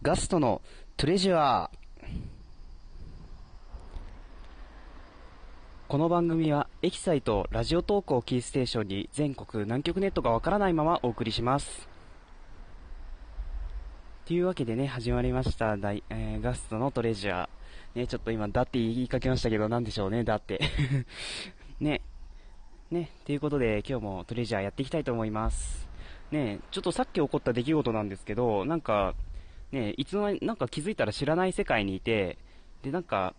ガストのトレジュアー。この番組はエキサイトラジオトークをキーステーションに全国南極ネットがわからないままお送りします。というわけでね、始まりました、大えーガストのトレジュアー。ね、ちょっと今、だって言いかけましたけど、なんでしょうね、だって。ね。ね、ということで、今日もトレジャーやっていきたいと思います。ね、ちょっとさっき起こった出来事なんですけど、なんか、ね、いつの間に、なんか気づいたら知らない世界にいて、で、なんか、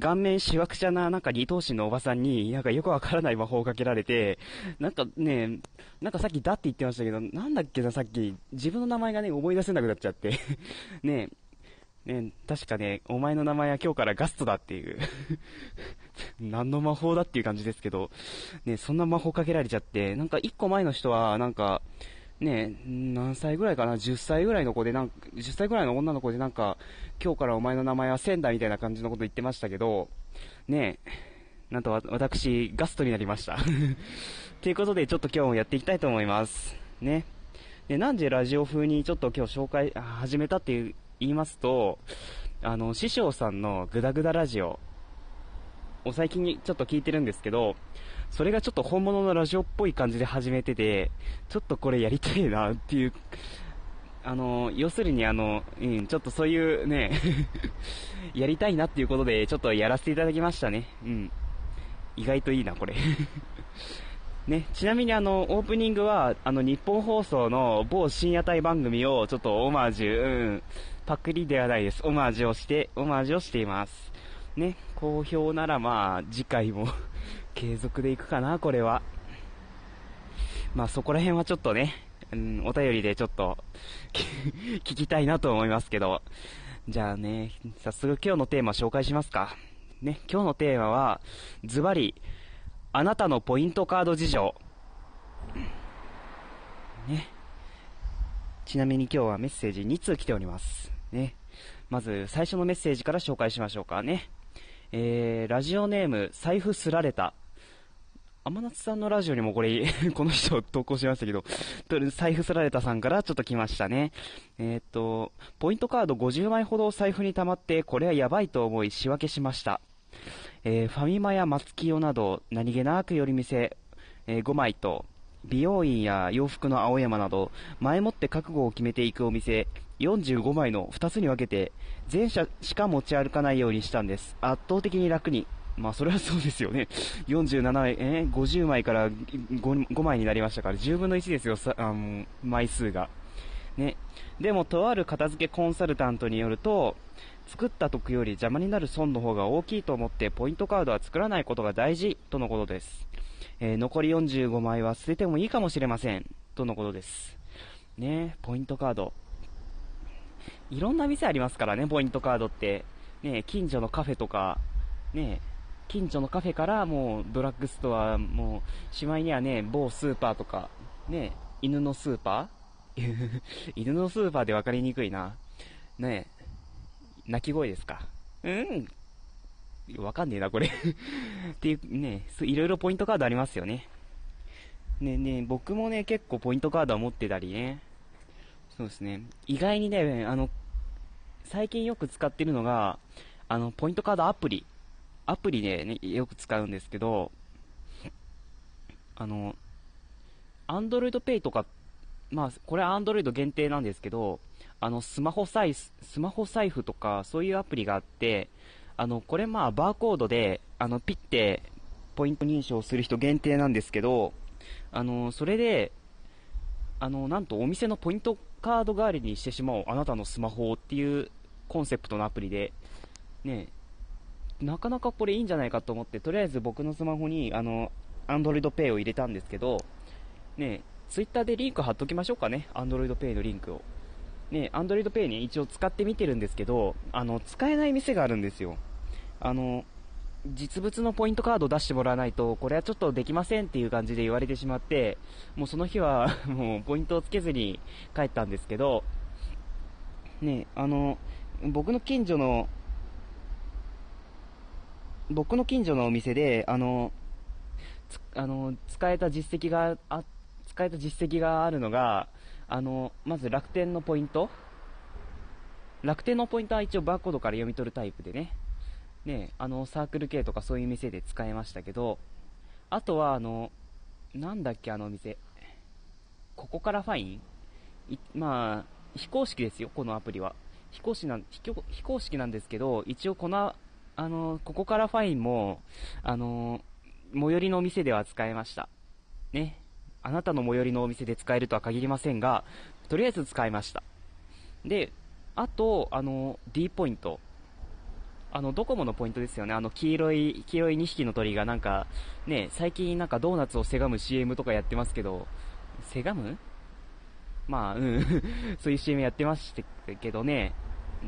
顔面しわくちゃな、なんか二頭身のおばさんに、なんかよくわからない魔法をかけられて、なんかね、なんかさっきだって言ってましたけど、なんだっけな、さっき、自分の名前がね、思い出せなくなっちゃって。ねね確かね、お前の名前は今日からガストだっていう。何の魔法だっていう感じですけど、ね、そんな魔法かけられちゃって、なんか一個前の人は、なんか、ね、何歳ぐらいかな ?10 歳ぐらいの子で、なんか、10歳ぐらいの女の子でなんか、今日からお前の名前はセンダみたいな感じのこと言ってましたけど、ねなんと私、ガストになりました。ということで、ちょっと今日もやっていきたいと思います。ね。で、なんでラジオ風にちょっと今日紹介、始めたっていう言いますと、あの、師匠さんのグダグダラジオを最近にちょっと聞いてるんですけど、それがちょっと本物のラジオっぽい感じで始めてて、ちょっとこれやりたいなっていう、あの、要するにあの、うん、ちょっとそういうね、やりたいなっていうことで、ちょっとやらせていただきましたね。うん。意外といいな、これ。ね、ちなみにあの、オープニングは、あの、日本放送の某深夜帯番組をちょっとオマージュ、うん、パクリではないです。オマージュをして、オマージュをしています。ね、好評ならまあ、次回も 継続でいくかな、これは。まあそこら辺はちょっとね、うん、お便りでちょっと 聞きたいなと思いますけど。じゃあね、早速今日のテーマ紹介しますか。ね、今日のテーマは、ズバリ、あなたのポイントカード事情。ね。ちなみに今日はメッセージ2通来ております。ね。まず、最初のメッセージから紹介しましょうかね。えー、ラジオネーム、財布すられた。天夏さんのラジオにもこれ、この人投稿しましたけど、財布すられたさんからちょっと来ましたね。えーっと、ポイントカード50枚ほど財布に溜まって、これはやばいと思い仕分けしました。えーファミマや松清など、何気なく寄り店、えー5枚と、美容院や洋服の青山など、前もって覚悟を決めていくお店、45枚の2つに分けて、全社しか持ち歩かないようにしたんです。圧倒的に楽に。まあ、それはそうですよね。47枚、え50枚から 5, 5枚になりましたから、10分の1ですよ、さあの枚数が。ね。でも、とある片付けコンサルタントによると、作った得より邪魔になる損の方が大きいと思って、ポイントカードは作らないことが大事、とのことです。えー残り45枚は捨ててもいいかもしれません、とのことです。ねポイントカード。いろんな店ありますからね、ポイントカードって。ね近所のカフェとか、ね近所のカフェからもうドラッグストア、もう、しまいにはね、某スーパーとか、ね犬のスーパー 犬のスーパーで分かりにくいな。ね鳴き声ですかうん。わかんねえな、これ。っていう、ね、いろいろポイントカードありますよね。ねね僕もね、結構ポイントカードは持ってたりね。そうですね。意外にね、あの、最近よく使ってるのが、あの、ポイントカードアプリ。アプリでね、よく使うんですけど、あの、アンドロイドペイとか、まあ、これはアンドロイド限定なんですけど、あの、スマホサイス、スマホ財布とか、そういうアプリがあって、あの、これまあ、バーコードで、あの、ピッて、ポイント認証する人限定なんですけど、あの、それで、あの、なんとお店のポイントカード代わりにしてしまおう、あなたのスマホっていうコンセプトのアプリで、ね、なかなかこれいいんじゃないかと思って、とりあえず僕のスマホに、あの、アンドロイドペイを入れたんですけど、ね、ツイッターでリンク貼っときましょうかね、アンドロイドペイのリンクを。ね、アンドロイドペイね、一応使ってみてるんですけど、あの、使えない店があるんですよ。あの、実物のポイントカードを出してもらわないと、これはちょっとできませんっていう感じで言われてしまって、もうその日は、もうポイントをつけずに帰ったんですけど、ね、あの、僕の近所の、僕の近所のお店で、あの、あの、使えた実績があ、使えた実績があるのが、あの、まず楽天のポイント。楽天のポイントは一応バーコードから読み取るタイプでね、ね、あの、サークル系とかそういう店で使えましたけど、あとはあの、なんだっけあのお店、ここからファイン？まあ、非公式ですよ、このアプリは。非公式なん非公式なんですけど、一応この、あの、ここからファインも、あの、最寄りのお店では使えました。ね。あなたの最寄りのお店で使えるとは限りませんが、とりあえず使いました。で、あと、あの、D ポイント。あの、ドコモのポイントですよね。あの、黄色い、黄色い2匹の鳥がなんか、ね、最近なんかドーナツをせがむ CM とかやってますけど、せがむ？まあ、うん。そういう CM やってましたけどね、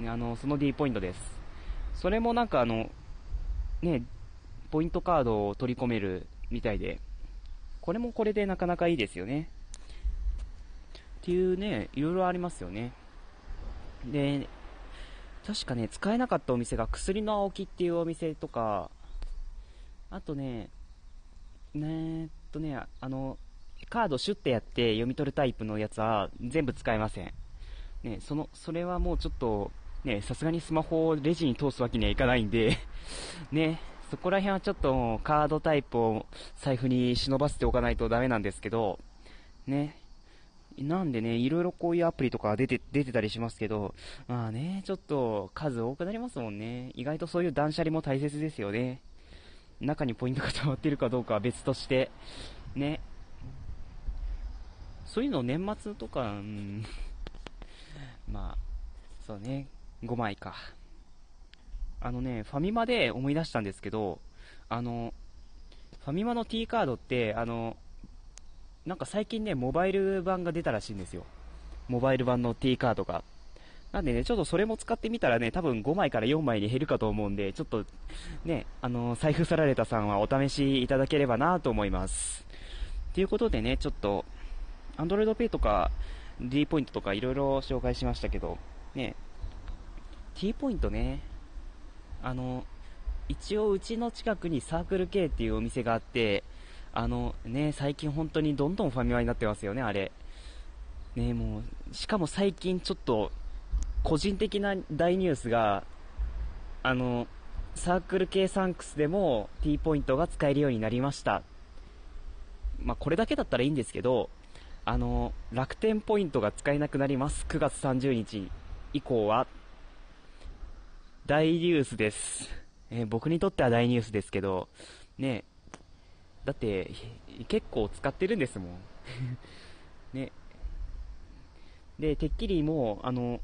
あの、その D ポイントです。それもなんかあの、ね、ポイントカードを取り込めるみたいで、これもこれでなかなかいいですよね。っていうね、いろいろありますよね。で、確かね、使えなかったお店が薬の青木っていうお店とか、あとね、ねーっとね、あの、カードシュッてやって読み取るタイプのやつは全部使えません。ね、その、それはもうちょっと、ね、さすがにスマホをレジに通すわけにはいかないんで ね、そこら辺はちょっとカードタイプを財布に忍ばせておかないとダメなんですけど、ね。なんでね、いろいろこういうアプリとか出て、出てたりしますけど、まあね、ちょっと数多くなりますもんね。意外とそういう断捨離も大切ですよね。中にポイントが溜まってるかどうかは別として、ね。そういうの年末とか、うん、まあ、そうね、5枚か。あのね、ファミマで思い出したんですけど、あの、ファミマの T カードって、あの、なんか最近ね、モバイル版が出たらしいんですよ。モバイル版の T カードが。なんでね、ちょっとそれも使ってみたらね、多分5枚から4枚に減るかと思うんで、ちょっと、ね、あの、財布さられたさんはお試しいただければなと思います。ということでね、ちょっと、Android Pay とか D ポイントとかいろいろ紹介しましたけど、ね、T ポイントね、あの、一応うちの近くにサークル K っていうお店があって、あのね、最近本当にどんどんファミマになってますよね、あれ。ね、もう、しかも最近ちょっと、個人的な大ニュースが、あの、サークル系サンクスでも T ポイントが使えるようになりました。まあ、これだけだったらいいんですけど、あの、楽天ポイントが使えなくなります。9月30日以降は。大ニュースです。えー、僕にとっては大ニュースですけど、ね、だって、結構使ってるんですもん。ね。で、てっきりもう、あの、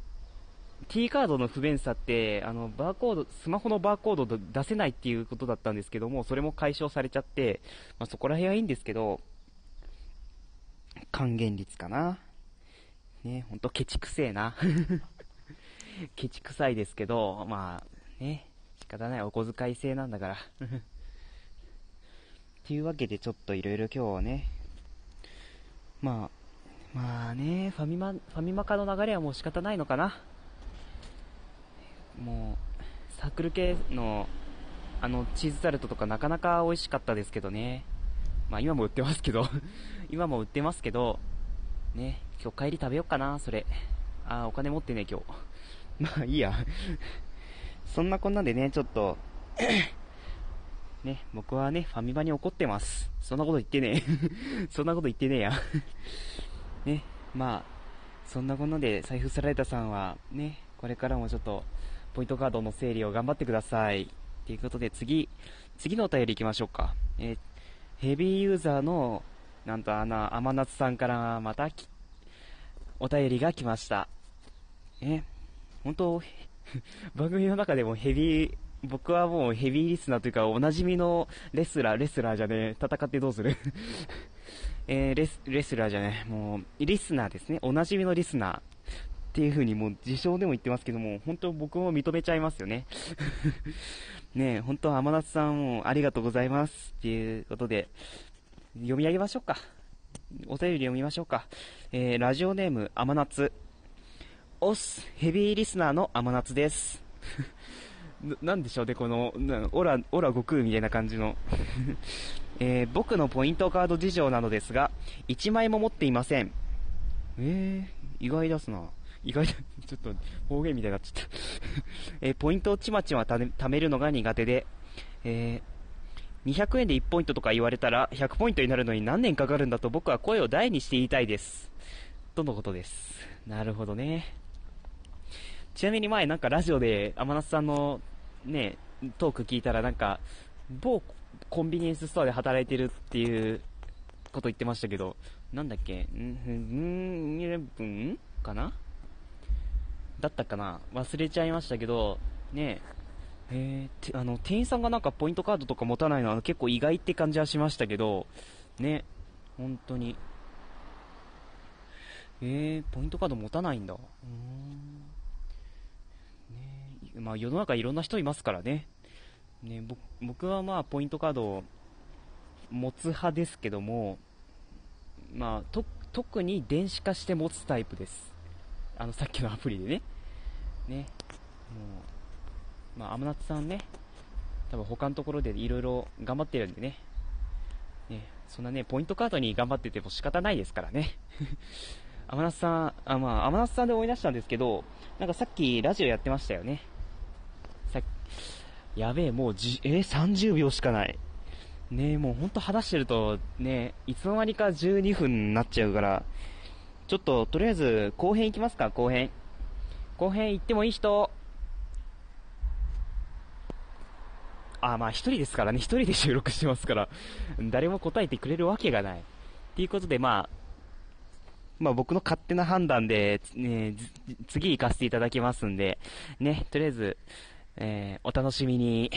T カードの不便さって、あの、バーコード、スマホのバーコード出せないっていうことだったんですけども、それも解消されちゃって、まあ、そこら辺はいいんですけど、還元率かな。ね、ほんとケチくせえな。ケチくさいですけど、まあ、ね、仕方ないお小遣い制なんだから。っていうわけでちょっといろいろ今日はね、まあ、まあね、ファミマ、ファミマ化の流れはもう仕方ないのかな。もう、サークル系の、あの、チーズタルトとかなかなか美味しかったですけどね。まあ今も売ってますけど 今も売ってますけど、ね、今日帰り食べよっかな、それ。あ、お金持ってね、今日。まあいいや そんなこんなでね、ちょっとね、僕はね、ファミマに怒ってます。そんなこと言ってねえ そんなこと言ってねえや ね、まあ、そんなこんなで財布さられたさんは、ね、これからもちょっと、ポイントカードの整理を頑張ってください。ということで、次、次のお便り行きましょうか。え、ヘビーユーザーの、なんとあの、甘夏さんからまたお便りが来ました。え、本当 番組の中でもヘビー、僕はもうヘビーリスナーというか、おなじみのレスラー、レスラーじゃねえ、戦ってどうする？えー、レス、レスラーじゃねえ、もう、リスナーですね。おなじみのリスナー。っていう風にもう自称でも言ってますけども、本当僕も認めちゃいますよね。ねえ、本当は天夏さんもありがとうございますっていうことで、読み上げましょうか。お便り読みましょうか。えー、ラジオネーム、天夏。オス、ヘビーリスナーの天夏です。なんでしょうね、この、オラ、オラ悟空みたいな感じの。えー、僕のポイントカード事情なのですが、1枚も持っていません。えー、意外ですな。意外と、ちょっと方言みたいになっちゃった えー、ポイントをちまちま貯めるのが苦手で、えー、200円で1ポイントとか言われたら100ポイントになるのに何年かかるんだと僕は声を大にして言いたいです。とのことです。なるほどね。ちなみに前なんかラジオで天夏さんのね、トーク聞いたらなんか、某コンビニエンスストアで働いてるっていうこと言ってましたけど、なんだっけ、ん、ん、イレブンかなだったかな忘れちゃいましたけど、ねえ、ー、あの、店員さんがなんかポイントカードとか持たないのは結構意外って感じはしましたけど、ね、本当に。えー、ポイントカード持たないんだ。うん。まあ世の中いろんな人いますからね。ね、僕はまあポイントカードを持つ派ですけども、まあ、と特に電子化して持つタイプです。あの、さっきのアプリでね。ね。もう、まあ、アムナツさんね、多分他のところでいろいろ頑張ってるんでね。ね、そんなね、ポイントカードに頑張ってても仕方ないですからね。アマナスさん、あ、まあ、アマナスさんで思い出したんですけど、なんかさっきラジオやってましたよね。やべえ、もうじ、えー、30秒しかない。ねもうほんと話してると、ね、いつの間にか12分になっちゃうから、ちょっと、とりあえず、後編行きますか、後編。後編行ってもいい人あ、まあ一人ですからね、一人で収録してますから、誰も答えてくれるわけがない。っていうことで、まあ、まあ僕の勝手な判断で、ね、次行かせていただきますんで、ね、とりあえず、えー、お楽しみに。